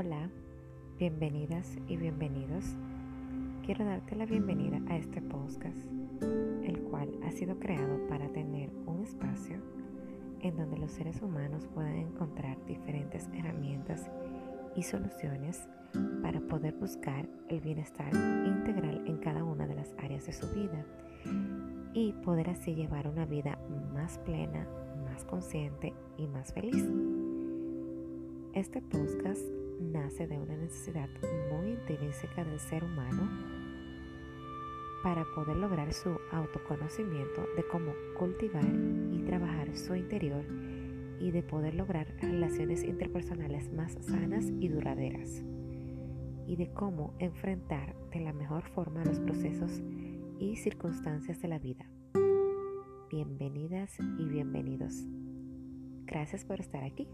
Hola, bienvenidas y bienvenidos. Quiero darte la bienvenida a este podcast, el cual ha sido creado para tener un espacio en donde los seres humanos puedan encontrar diferentes herramientas y soluciones para poder buscar el bienestar integral en cada una de las áreas de su vida y poder así llevar una vida más plena, más consciente y más feliz. Este podcast de una necesidad muy intrínseca del ser humano para poder lograr su autoconocimiento de cómo cultivar y trabajar su interior y de poder lograr relaciones interpersonales más sanas y duraderas y de cómo enfrentar de la mejor forma los procesos y circunstancias de la vida. Bienvenidas y bienvenidos. Gracias por estar aquí.